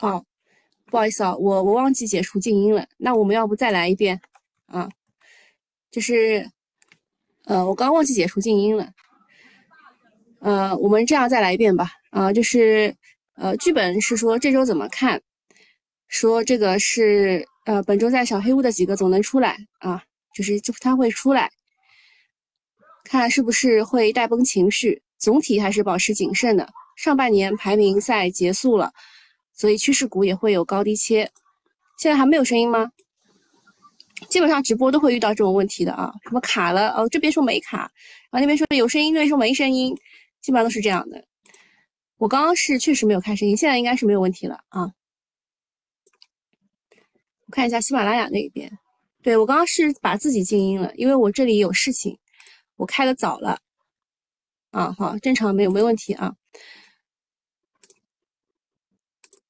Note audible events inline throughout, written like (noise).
哦，不好意思啊，我我忘记解除静音了。那我们要不再来一遍啊？就是，呃，我刚忘记解除静音了。呃，我们这样再来一遍吧。啊，就是，呃，剧本是说这周怎么看？说这个是，呃，本周在小黑屋的几个总能出来啊，就是就他会出来，看是不是会带崩情绪，总体还是保持谨慎的。上半年排名赛结束了，所以趋势股也会有高低切。现在还没有声音吗？基本上直播都会遇到这种问题的啊，什么卡了哦，这边说没卡，然后那边说有声音，那边说没声音，基本上都是这样的。我刚刚是确实没有开声音，现在应该是没有问题了啊。我看一下喜马拉雅那边，对我刚刚是把自己静音了，因为我这里有事情，我开的早了啊。好，正常没有没问题啊。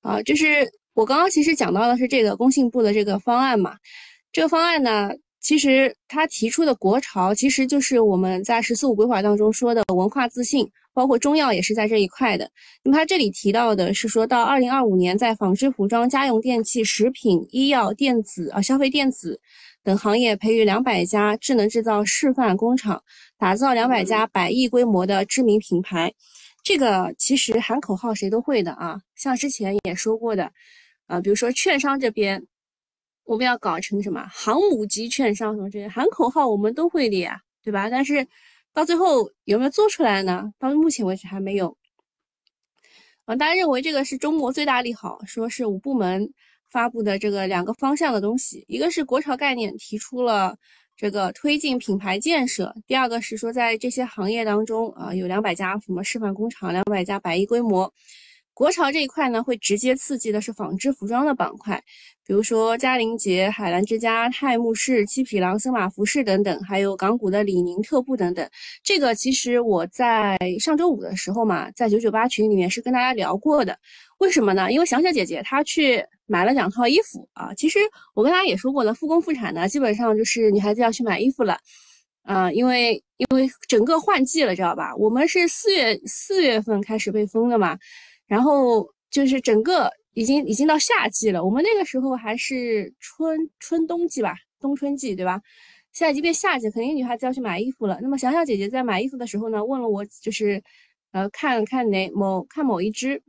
啊，就是我刚刚其实讲到的是这个工信部的这个方案嘛。这个方案呢，其实他提出的国潮，其实就是我们在“十四五”规划当中说的文化自信，包括中药也是在这一块的。那么他这里提到的是说到二零二五年，在纺织、服装、家用电器、食品、医药、电子啊、消费电子等行业培育两百家智能制造示范工厂，打造两百家百亿规模的知名品牌。这个其实喊口号谁都会的啊，像之前也说过的，啊，比如说券商这边。我们要搞成什么航母级券商什么这些喊口号，我们都会的呀，对吧？但是到最后有没有做出来呢？到目前为止还没有。啊，大家认为这个是中国最大利好，说是五部门发布的这个两个方向的东西，一个是国潮概念提出了这个推进品牌建设，第二个是说在这些行业当中啊有两百家什么示范工厂，两百家百亿规模。国潮这一块呢，会直接刺激的是纺织服装的板块，比如说嘉陵洁、海澜之家、泰慕士、七匹狼、森马服饰等等，还有港股的李宁、特步等等。这个其实我在上周五的时候嘛，在九九八群里面是跟大家聊过的。为什么呢？因为小小姐姐她去买了两套衣服啊。其实我跟大家也说过了，复工复产呢，基本上就是女孩子要去买衣服了啊，因为因为整个换季了，知道吧？我们是四月四月份开始被封的嘛。然后就是整个已经已经到夏季了，我们那个时候还是春春冬季吧，冬春季对吧？现在已经变夏季，肯定女孩子要去买衣服了。那么小小姐姐在买衣服的时候呢，问了我，就是呃看看哪某看某一只，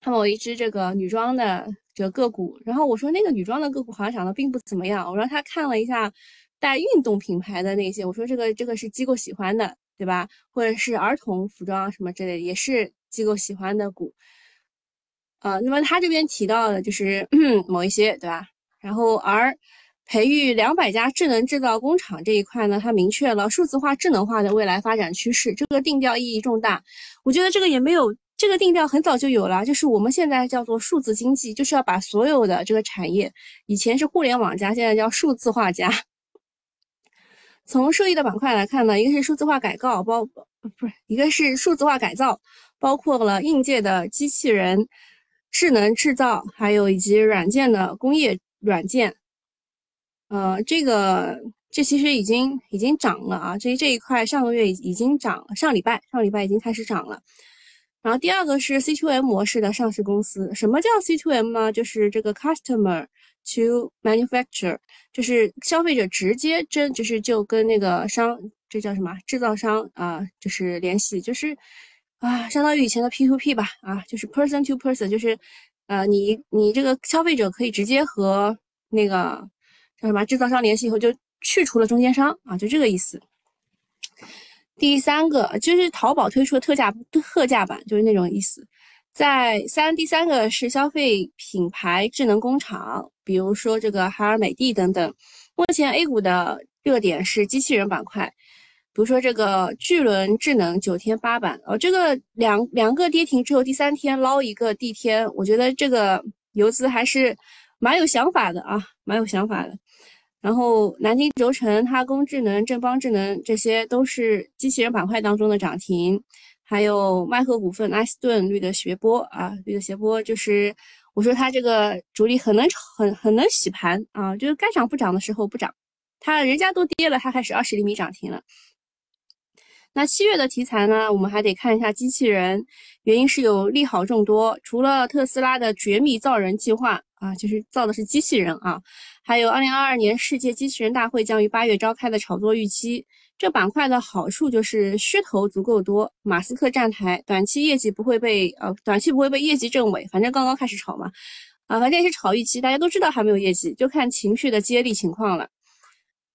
看某一只这个女装的这个个股，然后我说那个女装的个股好像涨得并不怎么样，我让她看了一下带运动品牌的那些，我说这个这个是机构喜欢的，对吧？或者是儿童服装什么之类的，也是。机构喜欢的股，啊，那么他这边提到的就是 (clears throat) 某一些，对吧？然后而培育两百家智能制造工厂这一块呢，它明确了数字化、智能化的未来发展趋势，这个定调意义重大。我觉得这个也没有，这个定调很早就有了，就是我们现在叫做数字经济，就是要把所有的这个产业，以前是互联网加，现在叫数字化加。从受益的板块来看呢，一个是数字化改造，包不是一个是数字化改造。包括了硬件的机器人、智能制造，还有以及软件的工业软件。呃，这个这其实已经已经涨了啊，这这一块上个月已已经涨了，上礼拜上礼拜已经开始涨了。然后第二个是 C to M 模式的上市公司，什么叫 C to M 呢？就是这个 Customer to manufacture，就是消费者直接真就是就跟那个商，这叫什么制造商啊，就是联系，就是。啊，相当于以前的 P to P 吧，啊，就是 person to person，就是，呃，你你这个消费者可以直接和那个叫什么制造商联系以后，就去除了中间商啊，就这个意思。第三个就是淘宝推出的特价特价版，就是那种意思。在三，第三个是消费品牌智能工厂，比如说这个海尔、美的等等。目前 A 股的热点是机器人板块。比如说这个巨轮智能九天八板哦，这个两两个跌停之后，第三天捞一个地天，我觉得这个游资还是蛮有想法的啊，蛮有想法的。然后南京轴承、哈工智能、正邦智能，这些都是机器人板块当中的涨停。还有迈赫股份、埃斯顿、绿的斜波啊，绿的斜波就是我说它这个主力很能很很能洗盘啊，就是该涨不涨的时候不涨，它人家都跌了，它开始二十厘米涨停了。那七月的题材呢，我们还得看一下机器人，原因是有利好众多，除了特斯拉的绝密造人计划啊，就是造的是机器人啊，还有二零二二年世界机器人大会将于八月召开的炒作预期。这板块的好处就是噱头足够多，马斯克站台，短期业绩不会被呃，短期不会被业绩证伪，反正刚刚开始炒嘛，啊，反正也是炒预期，大家都知道还没有业绩，就看情绪的接力情况了。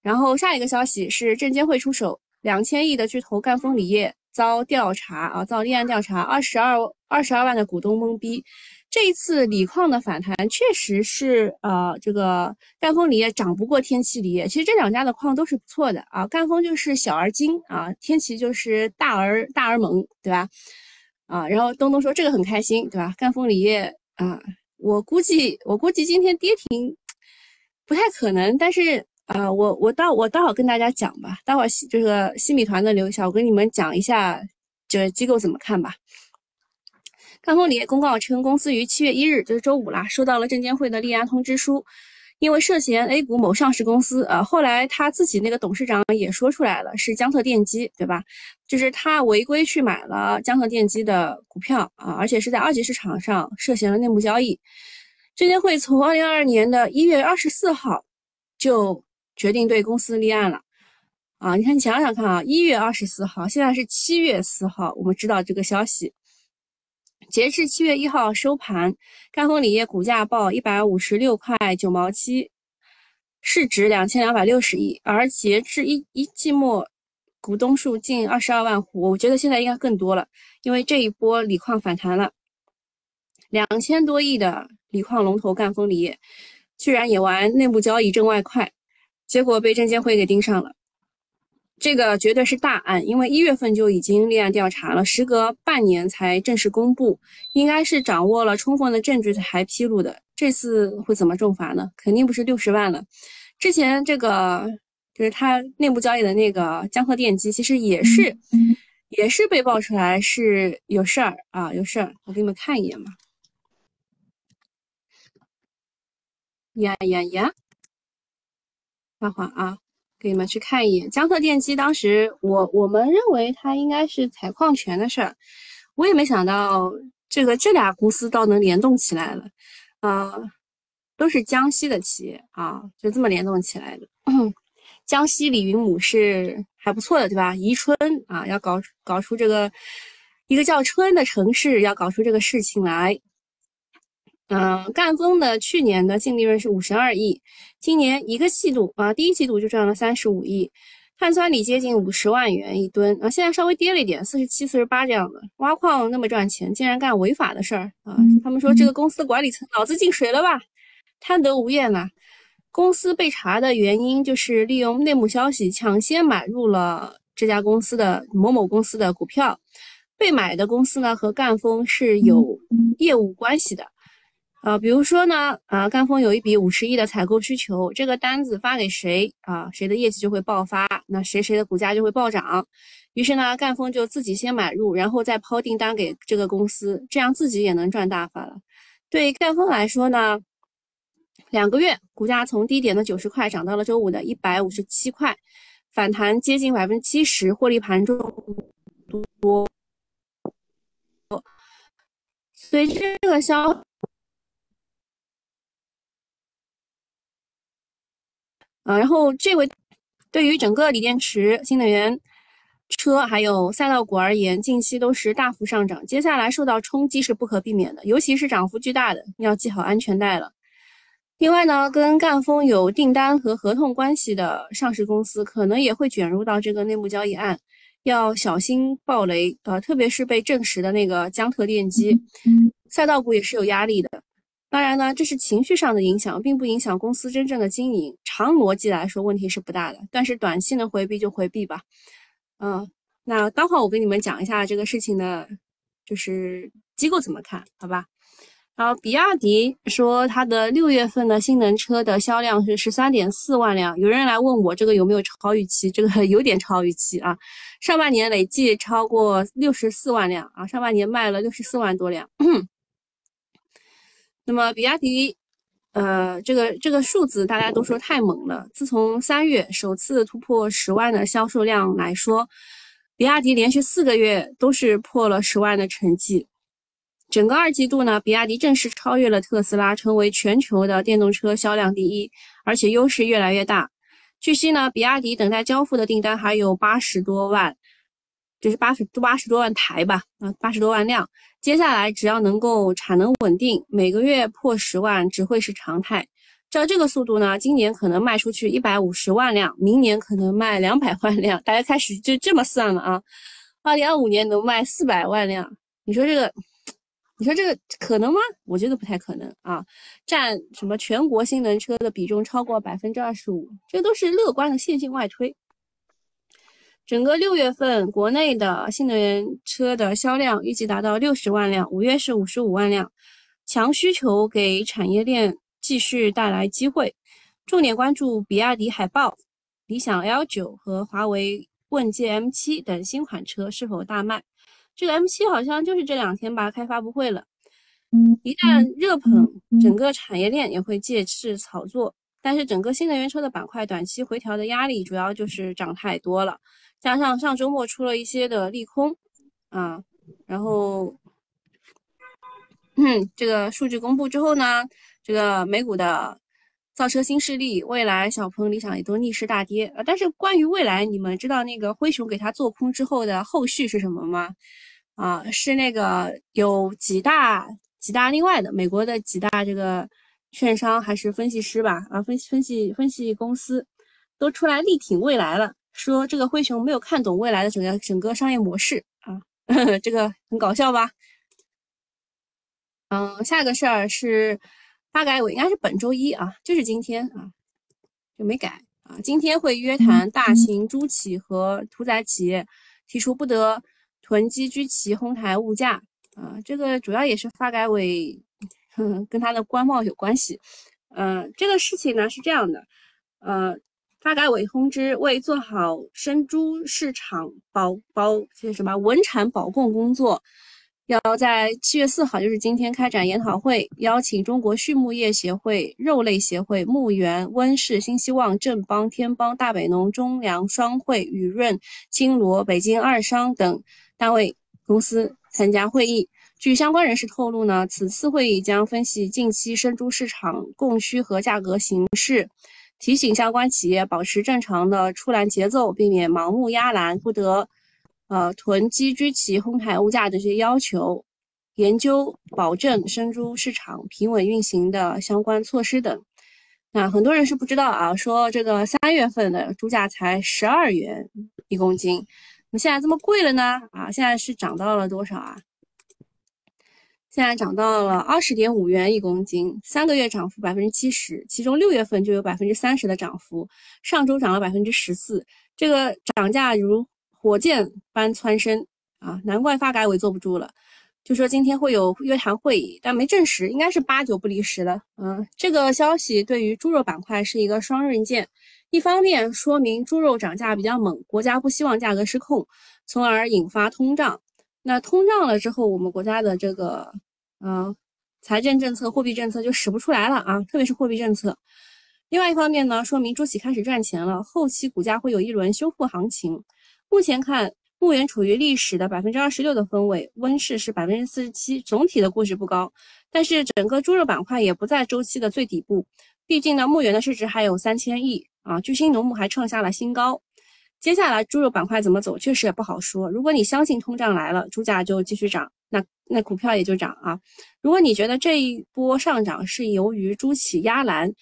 然后下一个消息是证监会出手，两千亿的巨头赣锋锂业遭调查啊，遭立案调查，二十二二十二万的股东懵逼。这一次锂矿的反弹确实是，呃，这个赣锋锂业涨不过天齐锂业。其实这两家的矿都是不错的啊，赣锋就是小而精啊，天齐就是大而大而猛，对吧？啊，然后东东说这个很开心，对吧？赣锋锂业啊，我估计我估计今天跌停不太可能，但是啊，我我到我待会跟大家讲吧，待会儿这个新米团的留一下，我跟你们讲一下这机构怎么看吧。赣锋锂业公告称，公司于七月一日，就是周五啦，收到了证监会的立案通知书，因为涉嫌 A 股某上市公司，呃，后来他自己那个董事长也说出来了，是江特电机，对吧？就是他违规去买了江特电机的股票啊，而且是在二级市场上涉嫌了内幕交易。证监会从二零二二年的一月二十四号就决定对公司立案了啊！你看，你想想看啊，一月二十四号，现在是七月四号，我们知道这个消息。截至七月一号收盘，赣锋锂业股价报一百五十六块九毛七，市值两千两百六十亿。而截至一一季末，股东数近二十二万户。我觉得现在应该更多了，因为这一波锂矿反弹了，两千多亿的锂矿龙头赣锋锂业，居然也玩内部交易挣外快，结果被证监会给盯上了。这个绝对是大案，因为一月份就已经立案调查了，时隔半年才正式公布，应该是掌握了充分的证据才披露的。这次会怎么重罚呢？肯定不是六十万了。之前这个就是他内部交易的那个江河电机，其实也是也是被爆出来是有事儿啊，有事儿。我给你们看一眼嘛。呀呀呀！等会啊。给你们去看一眼江特电机，当时我我们认为它应该是采矿权的事儿，我也没想到这个这俩公司倒能联动起来了，啊，都是江西的企业啊，就这么联动起来的。(clears throat) 江西李云母是还不错的，对吧？宜春啊，要搞搞出这个一个叫春的城市，要搞出这个事情来。嗯，赣锋的去年的净利润是五十二亿，今年一个季度啊，第一季度就赚了三十五亿，碳酸锂接近五十万元一吨啊，现在稍微跌了一点，四十七、四十八这样的。挖矿那么赚钱，竟然干违法的事儿啊！他们说这个公司管理层脑子进水了吧？贪得无厌呐！公司被查的原因就是利用内幕消息抢先买入了这家公司的某某公司的股票，被买的公司呢和赣锋是有业务关系的。啊，比如说呢，啊，赣锋有一笔五十亿的采购需求，这个单子发给谁啊，谁的业绩就会爆发，那谁谁的股价就会暴涨。于是呢，赣锋就自己先买入，然后再抛订单给这个公司，这样自己也能赚大发了。对赣锋来说呢，两个月股价从低点的九十块涨到了周五的一百五十七块，反弹接近百分之七十，获利盘中多。随着这个消。啊，然后这位对于整个锂电池、新能源车还有赛道股而言，近期都是大幅上涨，接下来受到冲击是不可避免的，尤其是涨幅巨大的，要系好安全带了。另外呢，跟赣锋有订单和合同关系的上市公司，可能也会卷入到这个内幕交易案，要小心暴雷。呃，特别是被证实的那个江特电机，赛道股也是有压力的。当然呢，这是情绪上的影响，并不影响公司真正的经营。长逻辑来说，问题是不大的。但是短期能回避就回避吧。嗯，那待会我跟你们讲一下这个事情的，就是机构怎么看，好吧？然后比亚迪说它的六月份的新能车的销量是十三点四万辆。有人来问我这个有没有超预期？这个 (laughs) 有点超预期啊。上半年累计超过六十四万辆啊，上半年卖了六十四万多辆。(clears throat) 那么，比亚迪，呃，这个这个数字大家都说太猛了。自从三月首次突破十万的销售量来说，比亚迪连续四个月都是破了十万的成绩。整个二季度呢，比亚迪正式超越了特斯拉，成为全球的电动车销量第一，而且优势越来越大。据悉呢，比亚迪等待交付的订单还有八十多万，就是八十八十多万台吧，啊，八十多万辆。接下来只要能够产能稳定，每个月破十万只会是常态。照这个速度呢，今年可能卖出去一百五十万辆，明年可能卖两百万辆，大家开始就这么算了啊。二零二五年能卖四百万辆，你说这个？你说这个可能吗？我觉得不太可能啊！占什么全国新能源车的比重超过百分之二十五，这都是乐观的线性外推。整个六月份国内的新能源车的销量预计达到六十万辆，五月是五十五万辆，强需求给产业链继续带来机会。重点关注比亚迪海豹、理想 L 九和华为问界 M 七等新款车是否大卖。这个 M7 好像就是这两天吧开发布会了，一旦热捧，整个产业链也会借势炒作。但是整个新能源车的板块短期回调的压力主要就是涨太多了，加上上周末出了一些的利空啊，然后，嗯，这个数据公布之后呢，这个美股的造车新势力未来、小鹏、理想也都逆势大跌啊。但是关于未来，你们知道那个灰熊给他做空之后的后续是什么吗？啊，是那个有几大几大另外的美国的几大这个券商还是分析师吧？啊，分析分析分析公司都出来力挺未来了，说这个灰熊没有看懂未来的整个整个商业模式啊，(laughs) 这个很搞笑吧？嗯，下一个事儿是发改委，应该是本周一啊，就是今天啊，就没改啊，今天会约谈大型猪企和屠宰企业，提出不得。囤积居奇哄抬物价啊，这个主要也是发改委，(laughs) 跟他的官帽有关系。嗯，这个事情呢是这样的，呃，发改委通知，为做好生猪市场保保这什么稳产保供工作。要在七月四号，就是今天开展研讨会，邀请中国畜牧业协会、肉类协会、牧原、温氏、新希望、正邦、天邦、大北农、中粮双汇、雨润、金罗、北京二商等单位公司参加会议。据相关人士透露呢，此次会议将分析近期生猪市场供需和价格形势，提醒相关企业保持正常的出栏节奏，避免盲目压栏，不得。呃，囤积居奇、哄抬物价这些要求，研究保证生猪市场平稳运行的相关措施等。那很多人是不知道啊，说这个三月份的猪价才十二元一公斤，那现在这么贵了呢？啊，现在是涨到了多少啊？现在涨到了二十点五元一公斤，三个月涨幅百分之七十，其中六月份就有百分之三十的涨幅，上周涨了百分之十四，这个涨价如。火箭般蹿升啊！难怪发改委坐不住了，就说今天会有约谈会议，但没证实，应该是八九不离十了。嗯，这个消息对于猪肉板块是一个双刃剑，一方面说明猪肉涨价比较猛，国家不希望价格失控，从而引发通胀。那通胀了之后，我们国家的这个嗯财政政策、货币政策就使不出来了啊，特别是货币政策。另外一方面呢，说明猪企开始赚钱了，后期股价会有一轮修复行情。目前看，牧原处于历史的百分之二十六的分位，温氏是百分之四十七，总体的估值不高。但是整个猪肉板块也不在周期的最底部，毕竟呢，牧原的市值还有三千亿啊，巨星农牧还创下了新高。接下来猪肉板块怎么走，确实也不好说。如果你相信通胀来了，猪价就继续涨，那那股票也就涨啊。如果你觉得这一波上涨是由于猪企压栏，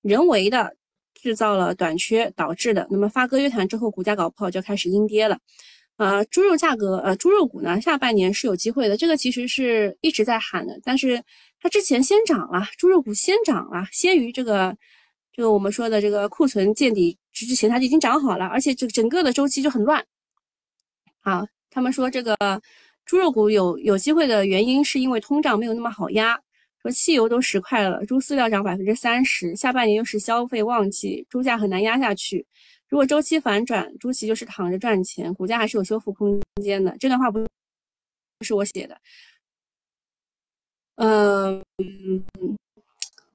人为的。制造了短缺导致的，那么发哥约谈之后，股价搞不好就开始阴跌了。呃，猪肉价格，呃，猪肉股呢，下半年是有机会的。这个其实是一直在喊的，但是它之前先涨了，猪肉股先涨了，先于这个这个我们说的这个库存见底之前，它就已经涨好了，而且这整个的周期就很乱。好，他们说这个猪肉股有有机会的原因，是因为通胀没有那么好压。说汽油都十块了，猪饲料涨百分之三十，下半年又是消费旺季，猪价很难压下去。如果周期反转，猪企就是躺着赚钱，股价还是有修复空间的。这段话不是我写的，嗯，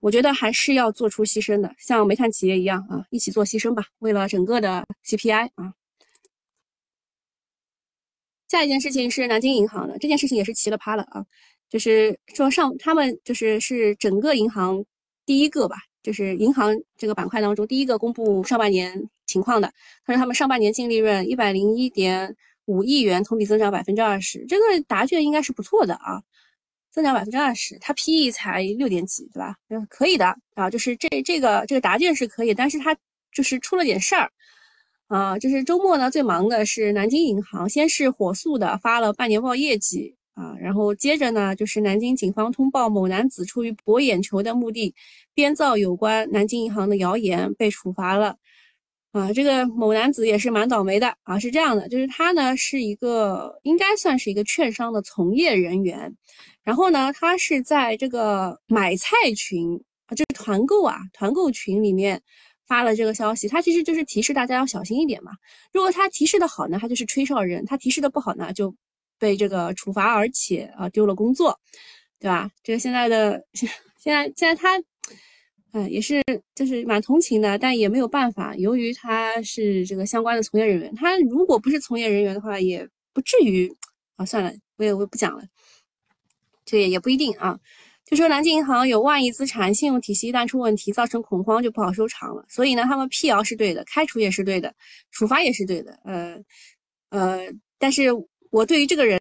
我觉得还是要做出牺牲的，像煤炭企业一样啊，一起做牺牲吧，为了整个的 CPI 啊。下一件事情是南京银行的，这件事情也是奇了趴了啊，就是说上他们就是是整个银行第一个吧，就是银行这个板块当中第一个公布上半年情况的。他说他们上半年净利润一百零一点五亿元，同比增长百分之二十，这个答卷应该是不错的啊，增长百分之二十，它 PE 才六点几，对吧？嗯，可以的啊，就是这这个这个答卷是可以，但是它就是出了点事儿。啊，就是周末呢，最忙的是南京银行，先是火速的发了半年报业绩啊，然后接着呢，就是南京警方通报某男子出于博眼球的目的，编造有关南京银行的谣言被处罚了。啊，这个某男子也是蛮倒霉的啊，是这样的，就是他呢是一个应该算是一个券商的从业人员，然后呢，他是在这个买菜群啊，就是团购啊，团购群里面。发了这个消息，他其实就是提示大家要小心一点嘛。如果他提示的好呢，他就是吹哨人；他提示的不好呢，就被这个处罚，而且啊丢了工作，对吧？这个现在的现现在现在他，嗯，也是就是蛮同情的，但也没有办法。由于他是这个相关的从业人员，他如果不是从业人员的话，也不至于啊。算了，我也我也不讲了，这也也不一定啊。就说南京银行有万亿资产，信用体系一旦出问题，造成恐慌就不好收场了。所以呢，他们辟谣是对的，开除也是对的，处罚也是对的。呃呃，但是我对于这个人，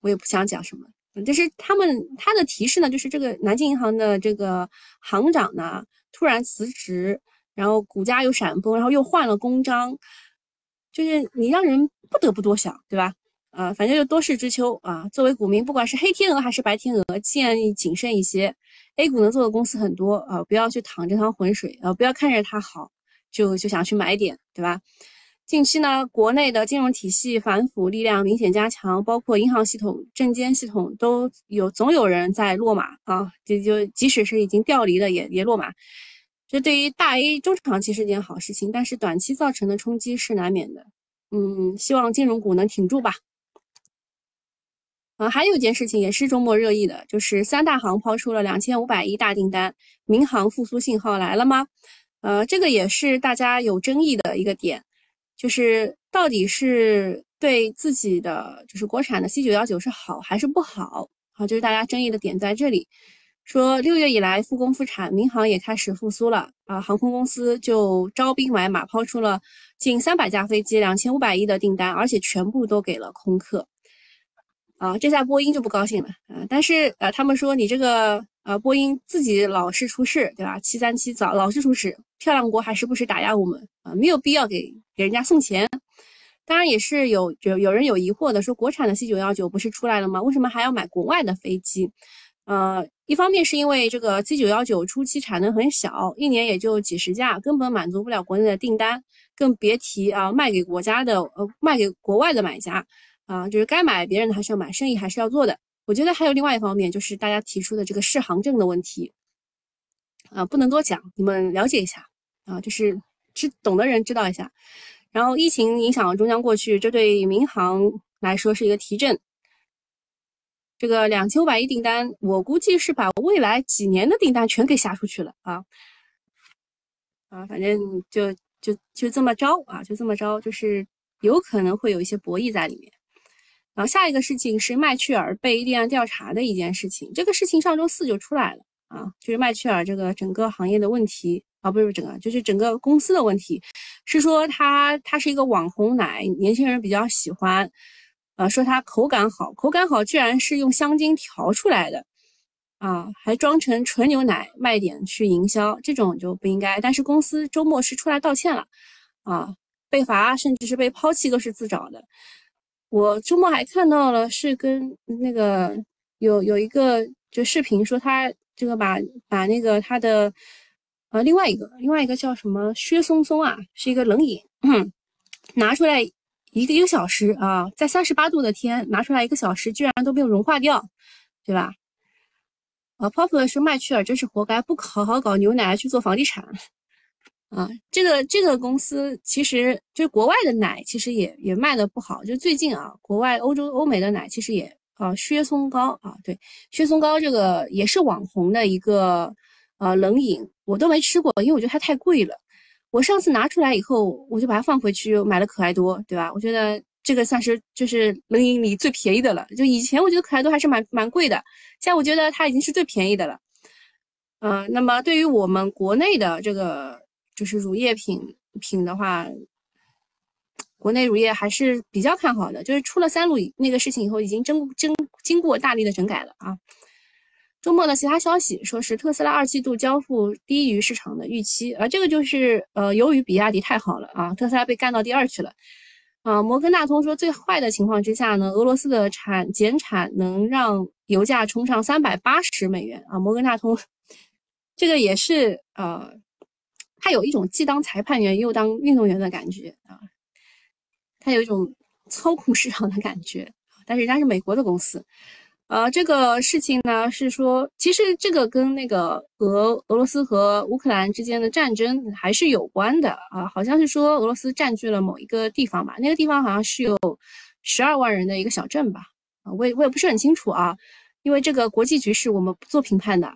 我也不想讲什么。就是他们他的提示呢，就是这个南京银行的这个行长呢突然辞职，然后股价又闪崩，然后又换了公章，就是你让人不得不多想，对吧？啊，反正就多事之秋啊。作为股民，不管是黑天鹅还是白天鹅，建议谨慎一些。A 股能做的公司很多啊，不要去淌这趟浑水啊，不要看着它好就就想去买点，对吧？近期呢，国内的金融体系反腐力量明显加强，包括银行系统、证监系统都有总有人在落马啊。就就即使是已经调离了，也也落马。这对于大 A 中长期是件好事情，但是短期造成的冲击是难免的。嗯，希望金融股能挺住吧。啊，还有一件事情也是周末热议的，就是三大行抛出了两千五百亿大订单，民航复苏信号来了吗？呃，这个也是大家有争议的一个点，就是到底是对自己的就是国产的 C 九幺九是好还是不好？好，就是大家争议的点在这里。说六月以来复工复产，民航也开始复苏了啊，航空公司就招兵买马，抛出了近三百架飞机，两千五百亿的订单，而且全部都给了空客。啊，这下波音就不高兴了啊！但是呃，他们说你这个呃，波音自己老是出事，对吧？七三七早老是出事，漂亮国还时不时打压我们啊，没有必要给给人家送钱。当然也是有有有人有疑惑的，说国产的 C 九幺九不是出来了吗？为什么还要买国外的飞机？呃，一方面是因为这个 C 九幺九初期产能很小，一年也就几十架，根本满足不了国内的订单，更别提啊卖给国家的呃卖给国外的买家。啊，就是该买别人的还是要买，生意还是要做的。我觉得还有另外一方面，就是大家提出的这个适航证的问题，啊，不能多讲，你们了解一下啊，就是知懂的人知道一下。然后疫情影响终将过去，这对民航来说是一个提振。这个两千五百亿订单，我估计是把未来几年的订单全给下出去了啊啊，反正就就就这么着啊，就这么着，就是有可能会有一些博弈在里面。然后下一个事情是麦趣尔被立案调查的一件事情，这个事情上周四就出来了啊，就是麦趣尔这个整个行业的问题啊，不是整个，就是整个公司的问题，是说它它是一个网红奶，年轻人比较喜欢，呃，说它口感好，口感好居然是用香精调出来的啊，还装成纯牛奶卖点去营销，这种就不应该。但是公司周末是出来道歉了啊，被罚甚至是被抛弃都是自找的。我周末还看到了，是跟那个有有一个就视频说他这个把把那个他的呃另外一个另外一个叫什么薛松松啊，是一个冷饮，拿出来一个一个小时啊，在三十八度的天拿出来一个小时，居然都没有融化掉，对吧？啊，Pope 说麦趣尔真是活该，不好好搞牛奶去做房地产。啊，这个这个公司其实就是国外的奶，其实也也卖的不好。就最近啊，国外欧洲欧美的奶其实也啊，薛松糕啊，对，薛松糕这个也是网红的一个呃冷饮，我都没吃过，因为我觉得它太贵了。我上次拿出来以后，我就把它放回去，买了可爱多，对吧？我觉得这个算是就是冷饮里最便宜的了。就以前我觉得可爱多还是蛮蛮贵的，现在我觉得它已经是最便宜的了。嗯，那么对于我们国内的这个就是乳业品品的话，国内乳业还是比较看好的。就是出了三鹿那个事情以后，已经经经经过大力的整改了啊。周末的其他消息说是特斯拉二季度交付低于市场的预期，而这个就是呃由于比亚迪太好了啊，特斯拉被干到第二去了。啊，摩根大通说最坏的情况之下呢，俄罗斯的产减产能让油价冲上三百八十美元啊。摩根大通 (laughs) 这个也是呃，他有一种既当裁判员又当运动员的感觉啊，他有一种操控市场的感觉，但是人家是美国的公司。呃，这个事情呢是说，其实这个跟那个俄俄罗斯和乌克兰之间的战争还是有关的啊，好像是说俄罗斯占据了某一个地方吧，那个地方好像是有十二万人的一个小镇吧，啊，我也我也不是很清楚啊，因为这个国际局势我们不做评判的。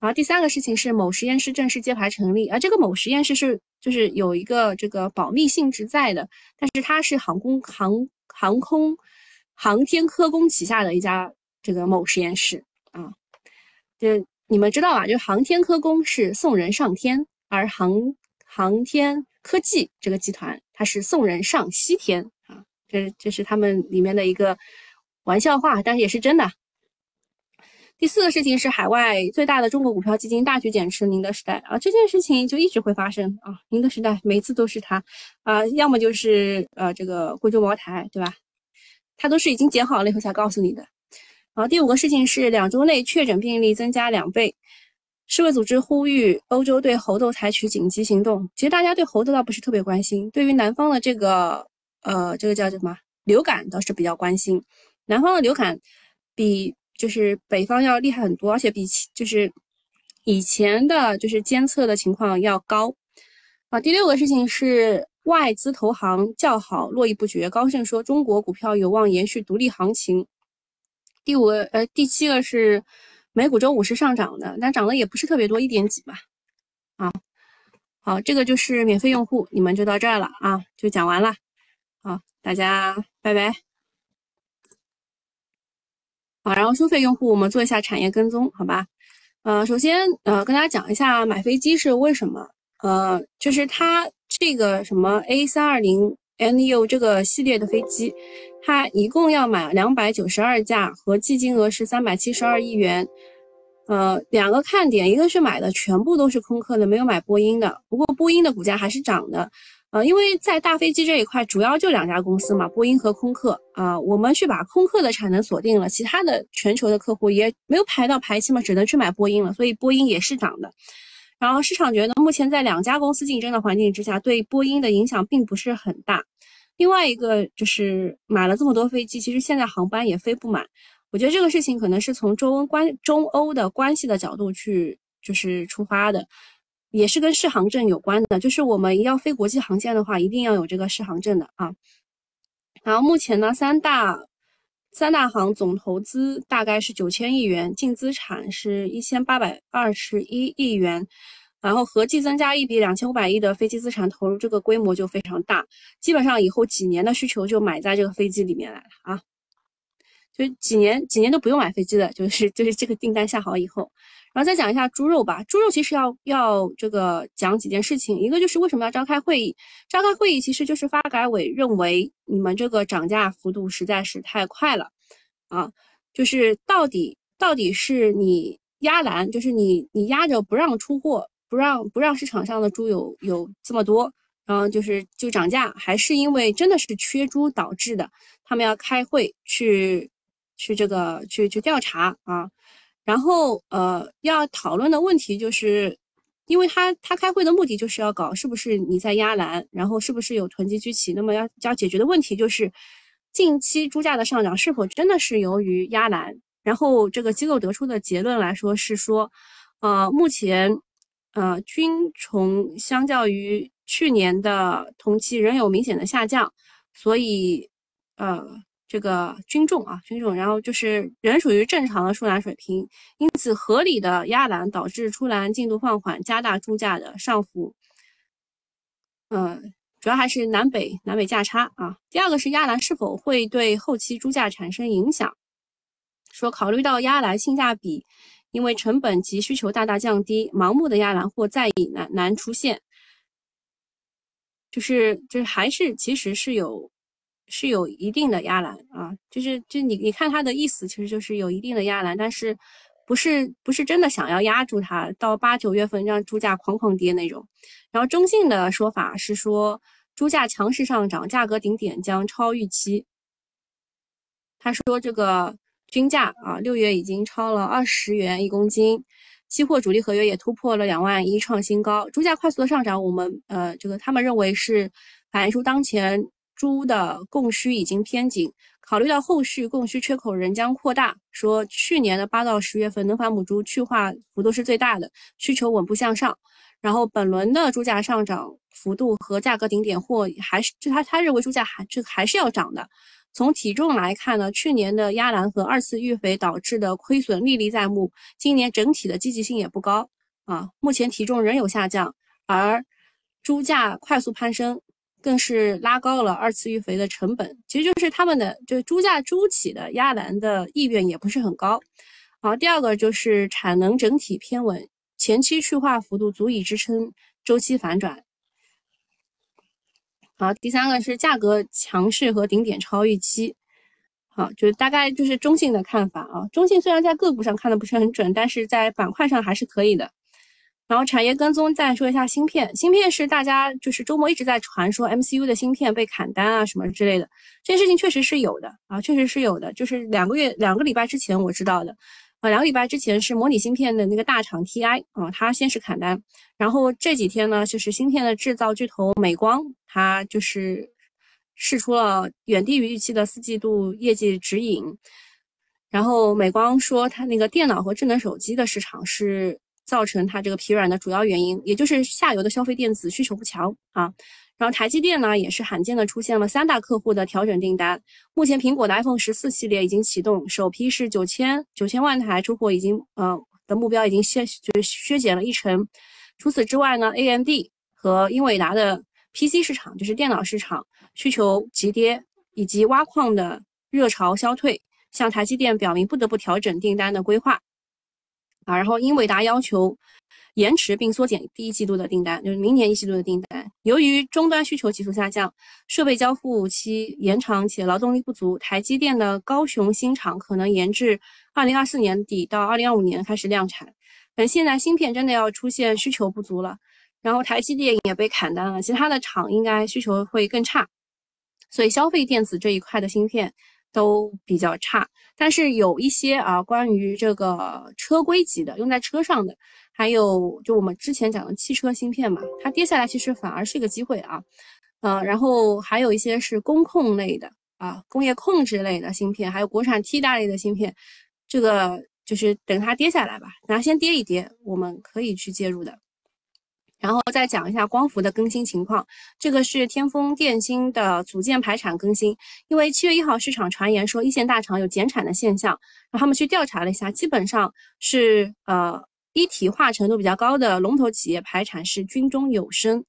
然后第三个事情是某实验室正式揭牌成立，啊，这个某实验室是就是有一个这个保密性质在的，但是它是航空航航空航天科工旗下的一家。这个某实验室啊，就你们知道吧？就航天科工是送人上天，而航航天科技这个集团它是送人上西天啊。这这是他们里面的一个玩笑话，但是也是真的。第四个事情是海外最大的中国股票基金大举减持宁德时代啊，这件事情就一直会发生啊。宁德时代每次都是它啊，要么就是呃这个贵州茅台，对吧？它都是已经减好了以后才告诉你的。好，第五个事情是两周内确诊病例增加两倍，世卫组织呼吁欧洲对猴痘采取紧急行动。其实大家对猴痘倒不是特别关心，对于南方的这个呃这个叫什么流感倒是比较关心。南方的流感比就是北方要厉害很多，而且比就是以前的就是监测的情况要高。啊，第六个事情是外资投行叫好络绎不绝，高盛说中国股票有望延续独立行情。第五个，呃，第七个是美股周五是上涨的，但涨的也不是特别多，一点几吧。啊，好，这个就是免费用户，你们就到这儿了啊，就讲完了。好，大家拜拜。然后收费用户，我们做一下产业跟踪，好吧？呃，首先，呃，跟大家讲一下买飞机是为什么？呃，就是它这个什么 A 三二零。neo 这个系列的飞机，它一共要买两百九十二架，合计金额是三百七十二亿元。呃，两个看点，一个是买的全部都是空客的，没有买波音的。不过波音的股价还是涨的。呃，因为在大飞机这一块，主要就两家公司嘛，波音和空客啊。我们去把空客的产能锁定了，其他的全球的客户也没有排到排期嘛，只能去买波音了，所以波音也是涨的。然后市场觉得目前在两家公司竞争的环境之下，对波音的影响并不是很大。另外一个就是买了这么多飞机，其实现在航班也飞不满。我觉得这个事情可能是从中欧关中欧的关系的角度去就是出发的，也是跟适航证有关的。就是我们要飞国际航线的话，一定要有这个适航证的啊。然后目前呢，三大三大行总投资大概是九千亿元，净资产是一千八百二十一亿元，然后合计增加一笔两千五百亿的飞机资产投入，这个规模就非常大，基本上以后几年的需求就买在这个飞机里面来了啊，就几年几年都不用买飞机的，就是就是这个订单下好以后。然后再讲一下猪肉吧。猪肉其实要要这个讲几件事情，一个就是为什么要召开会议？召开会议其实就是发改委认为你们这个涨价幅度实在是太快了啊，就是到底到底是你压栏，就是你你压着不让出货，不让不让市场上的猪有有这么多，然后就是就涨价，还是因为真的是缺猪导致的？他们要开会去去这个去去调查啊。然后，呃，要讨论的问题就是，因为他他开会的目的就是要搞是不是你在压栏，然后是不是有囤积居奇。那么要要解决的问题就是，近期猪价的上涨是否真的是由于压栏？然后这个机构得出的结论来说是说，呃，目前，呃，菌虫相较于去年的同期仍有明显的下降，所以，呃。这个均重啊，均重，然后就是仍属于正常的出栏水平，因此合理的压栏导致出栏进度放缓，加大猪价的上浮。嗯，主要还是南北南北价差啊。第二个是压栏是否会对后期猪价产生影响？说考虑到压栏性价比，因为成本及需求大大降低，盲目的压栏或再以难难出现。就是就是还是其实是有是有一定的压栏啊，就是就你你看它的意思，其实就是有一定的压栏，但是不是不是真的想要压住它，到八九月份让猪价狂狂跌那种。然后中性的说法是说，猪价强势上涨，价格顶点将超预期。他说这个均价啊，六月已经超了二十元一公斤。期货主力合约也突破了两万一，创新高。猪价快速的上涨，我们呃，这个他们认为是反映出当前猪的供需已经偏紧。考虑到后续供需缺口仍将扩大，说去年的八到十月份能繁母猪去化幅度是最大的，需求稳步向上。然后本轮的猪价上涨幅度和价格顶点或还是就他他认为猪价还这还是要涨的。从体重来看呢，去年的压栏和二次育肥导致的亏损历历在目，今年整体的积极性也不高啊。目前体重仍有下降，而猪价快速攀升，更是拉高了二次育肥的成本。其实就是他们的，就是猪价猪企的压栏的意愿也不是很高好。第二个就是产能整体偏稳，前期去化幅度足以支撑周期反转。好，第三个是价格强势和顶点超预期，好，就是大概就是中性的看法啊。中性虽然在个股上看的不是很准，但是在板块上还是可以的。然后产业跟踪再说一下芯片，芯片是大家就是周末一直在传说 MCU 的芯片被砍单啊什么之类的，这件事情确实是有的啊，确实是有的，就是两个月两个礼拜之前我知道的。啊，两个礼拜之前是模拟芯片的那个大厂 TI 啊，它先是砍单，然后这几天呢，就是芯片的制造巨头美光，它就是试出了远低于预期的四季度业绩指引，然后美光说它那个电脑和智能手机的市场是造成它这个疲软的主要原因，也就是下游的消费电子需求不强啊。然后台积电呢，也是罕见的出现了三大客户的调整订单。目前苹果的 iPhone 十四系列已经启动，首批是九千九千万台出货，已经呃的目标已经削就是削减了一成。除此之外呢，AMD 和英伟达的 PC 市场，就是电脑市场需求急跌，以及挖矿的热潮消退，向台积电表明不得不调整订单的规划。啊，然后英伟达要求。延迟并缩减第一季度的订单，就是明年一季度的订单。由于终端需求急速下降，设备交付期延长且劳动力不足，台积电的高雄新厂可能延至二零二四年底到二零二五年开始量产。但现在芯片真的要出现需求不足了，然后台积电也被砍单了，其他的厂应该需求会更差。所以消费电子这一块的芯片都比较差，但是有一些啊，关于这个车规级的，用在车上的。还有就我们之前讲的汽车芯片嘛，它跌下来其实反而是一个机会啊，嗯，然后还有一些是工控类的啊，工业控制类的芯片，还有国产替代类的芯片，这个就是等它跌下来吧，等它先跌一跌，我们可以去介入的。然后再讲一下光伏的更新情况，这个是天风电芯的组件排产更新，因为七月一号市场传言说一线大厂有减产的现象，然后他们去调查了一下，基本上是呃。一体化程度比较高的龙头企业排产是军中有升，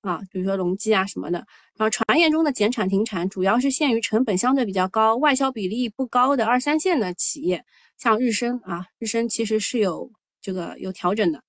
啊，比如说隆基啊什么的。然后传言中的减产停产，主要是限于成本相对比较高、外销比例不高的二三线的企业，像日升啊，日升其实是有这个有调整的。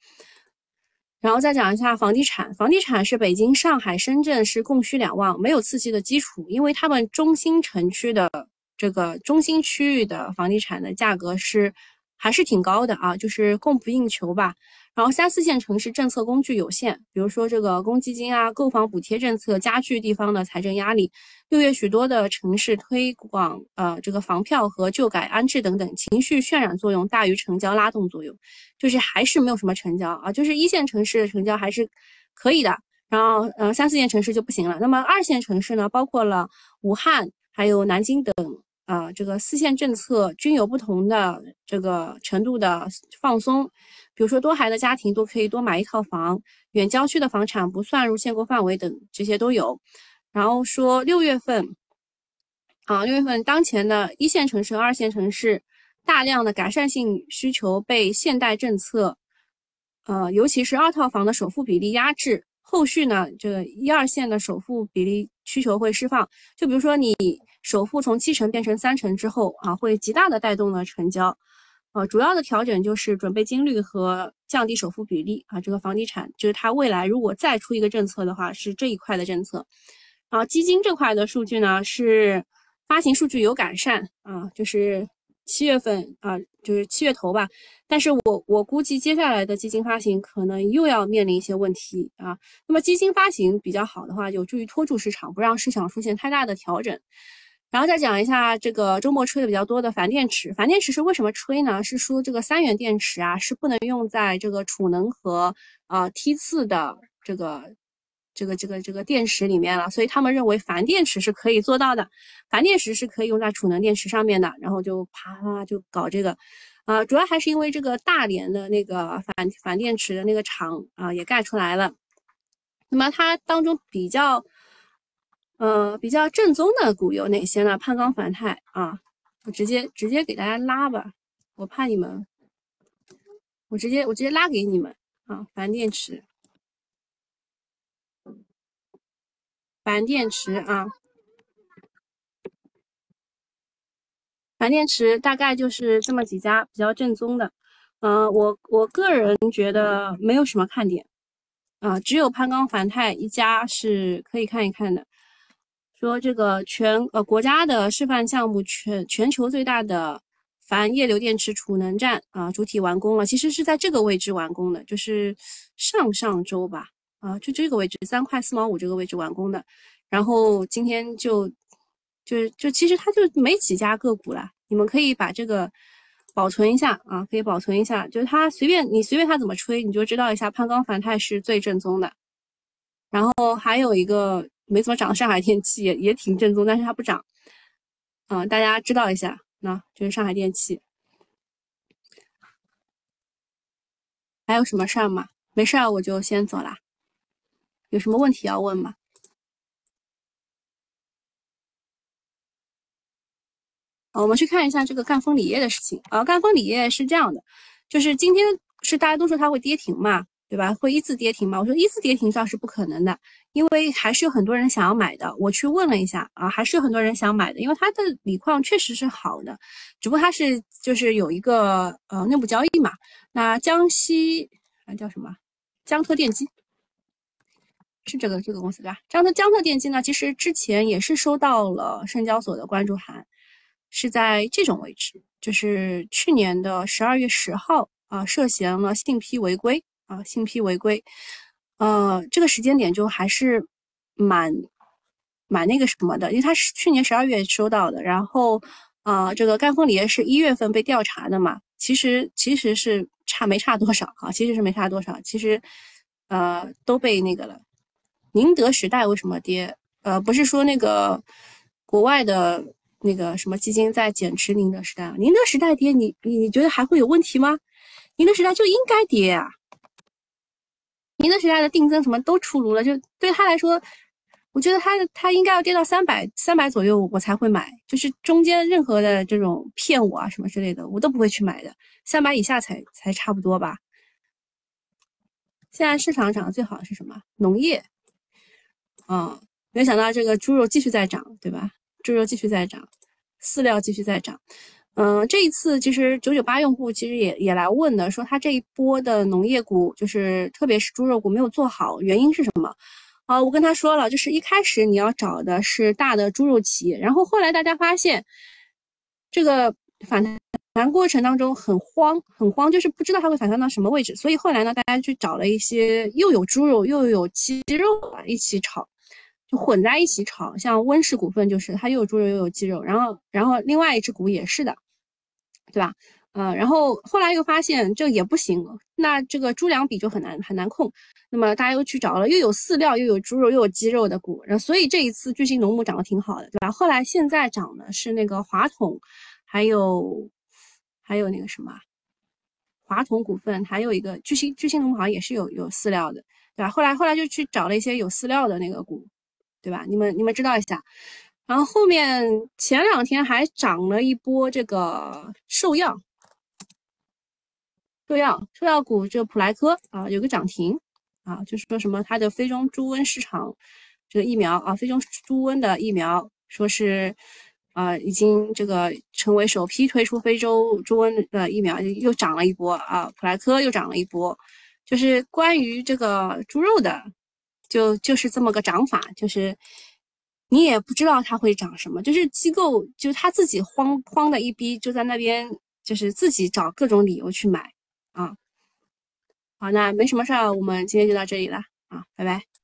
然后再讲一下房地产，房地产是北京、上海、深圳是供需两旺，没有刺激的基础，因为他们中心城区的这个中心区域的房地产的价格是。还是挺高的啊，就是供不应求吧。然后三四线城市政策工具有限，比如说这个公积金啊、购房补贴政策加剧地方的财政压力。六月许多的城市推广呃这个房票和旧改安置等等，情绪渲染作用大于成交拉动作用，就是还是没有什么成交啊。就是一线城市的成交还是可以的，然后呃三四线城市就不行了。那么二线城市呢，包括了武汉还有南京等。啊，这个四线政策均有不同的这个程度的放松，比如说多孩的家庭都可以多买一套房，远郊区的房产不算入限购范围等，这些都有。然后说六月份，啊，六月份当前的一线城市、二线城市大量的改善性需求被现代政策，呃，尤其是二套房的首付比例压制。后续呢，这个一二线的首付比例需求会释放。就比如说你首付从七成变成三成之后啊，会极大的带动了成交。呃，主要的调整就是准备金率和降低首付比例啊。这个房地产就是它未来如果再出一个政策的话，是这一块的政策。然后基金这块的数据呢，是发行数据有改善啊，就是七月份啊，就是七月头吧。但是我我估计接下来的基金发行可能又要面临一些问题啊。那么基金发行比较好的话，有助于拖住市场，不让市场出现太大的调整。然后再讲一下这个周末吹的比较多的钒电池。钒电池是为什么吹呢？是说这个三元电池啊是不能用在这个储能和呃梯次的这个这个这个这个电池里面了。所以他们认为钒电池是可以做到的，钒电池是可以用在储能电池上面的。然后就啪啪就搞这个，啊，主要还是因为这个大连的那个钒钒电池的那个厂啊也盖出来了。那么它当中比较。呃，比较正宗的股有哪些呢？攀钢反钛啊，我直接直接给大家拉吧，我怕你们，我直接我直接拉给你们啊。钒电池，钒电池啊，钒电池大概就是这么几家比较正宗的。嗯，我我个人觉得没有什么看点啊，只有攀钢反钛一家是可以看一看的。说这个全呃国家的示范项目，全全球最大的钒液流电池储能站啊，主体完工了。其实是在这个位置完工的，就是上上周吧，啊，就这个位置三块四毛五这个位置完工的。然后今天就就就其实它就没几家个股了，你们可以把这个保存一下啊，可以保存一下，就是它随便你随便它怎么吹，你就知道一下攀钢钒钛是最正宗的。然后还有一个。没怎么涨，上海电气也也挺正宗，但是它不涨，嗯，大家知道一下，那就是上海电气。还有什么事儿吗？没事儿，我就先走啦。有什么问题要问吗？好，我们去看一下这个赣锋锂业的事情啊。赣锋锂业是这样的，就是今天是大家都说它会跌停嘛。对吧？会一字跌停吗？我说一字跌停倒是不可能的，因为还是有很多人想要买的。我去问了一下啊，还是有很多人想买的，因为它的锂矿确实是好的，只不过它是就是有一个呃内部交易嘛。那江西啊叫什么？江特电机是这个这个公司对吧？江特江特电机呢，其实之前也是收到了深交所的关注函，是在这种位置，就是去年的十二月十号啊，涉嫌了信披违规。啊，信批违规，呃，这个时间点就还是蛮蛮那个什么的，因为他是去年十二月收到的，然后啊，这个赣锋锂业是一月份被调查的嘛，其实其实是差没差多少啊，其实是没差多少，其实呃都被那个了。宁德时代为什么跌？呃，不是说那个国外的那个什么基金在减持宁德时代啊？宁德时代跌，你你觉得还会有问题吗？宁德时代就应该跌啊！宁德学校的定增什么都出炉了，就对他来说，我觉得他他应该要跌到三百三百左右我才会买，就是中间任何的这种骗我啊什么之类的，我都不会去买的，三百以下才才差不多吧。现在市场涨得最好的是什么？农业，嗯，没想到这个猪肉继续在涨，对吧？猪肉继续在涨，饲料继续在涨。嗯，这一次其实九九八用户其实也也来问的，说他这一波的农业股，就是特别是猪肉股没有做好，原因是什么？啊，我跟他说了，就是一开始你要找的是大的猪肉企业，然后后来大家发现这个反弹过程当中很慌，很慌，就是不知道它会反弹到什么位置，所以后来呢，大家去找了一些又有猪肉又有鸡肉啊一起炒，就混在一起炒，像温氏股份就是它又有猪肉又有鸡肉，然后然后另外一只股也是的。对吧？呃，然后后来又发现这也不行，那这个猪粮比就很难很难控。那么大家又去找了又有饲料又有猪肉又有鸡肉的股，然后所以这一次巨星农牧涨得挺好的，对吧？后来现在涨的是那个华统，还有还有那个什么华统股份，还有一个巨星巨星农牧好像也是有有饲料的，对吧？后来后来就去找了一些有饲料的那个股，对吧？你们你们知道一下。然后后面前两天还涨了一波这个兽药，兽药兽药股，这普莱科啊有个涨停，啊，就是说什么它的非洲猪瘟市场这个疫苗啊，非洲猪瘟的疫苗说是啊，已经这个成为首批推出非洲猪瘟的疫苗，又涨了一波啊，普莱科又涨了一波，就是关于这个猪肉的，就就是这么个涨法，就是你也不知道它会涨什么，就是机构就他自己慌慌的一逼，就在那边就是自己找各种理由去买啊。好，那没什么事儿，我们今天就到这里了啊，拜拜。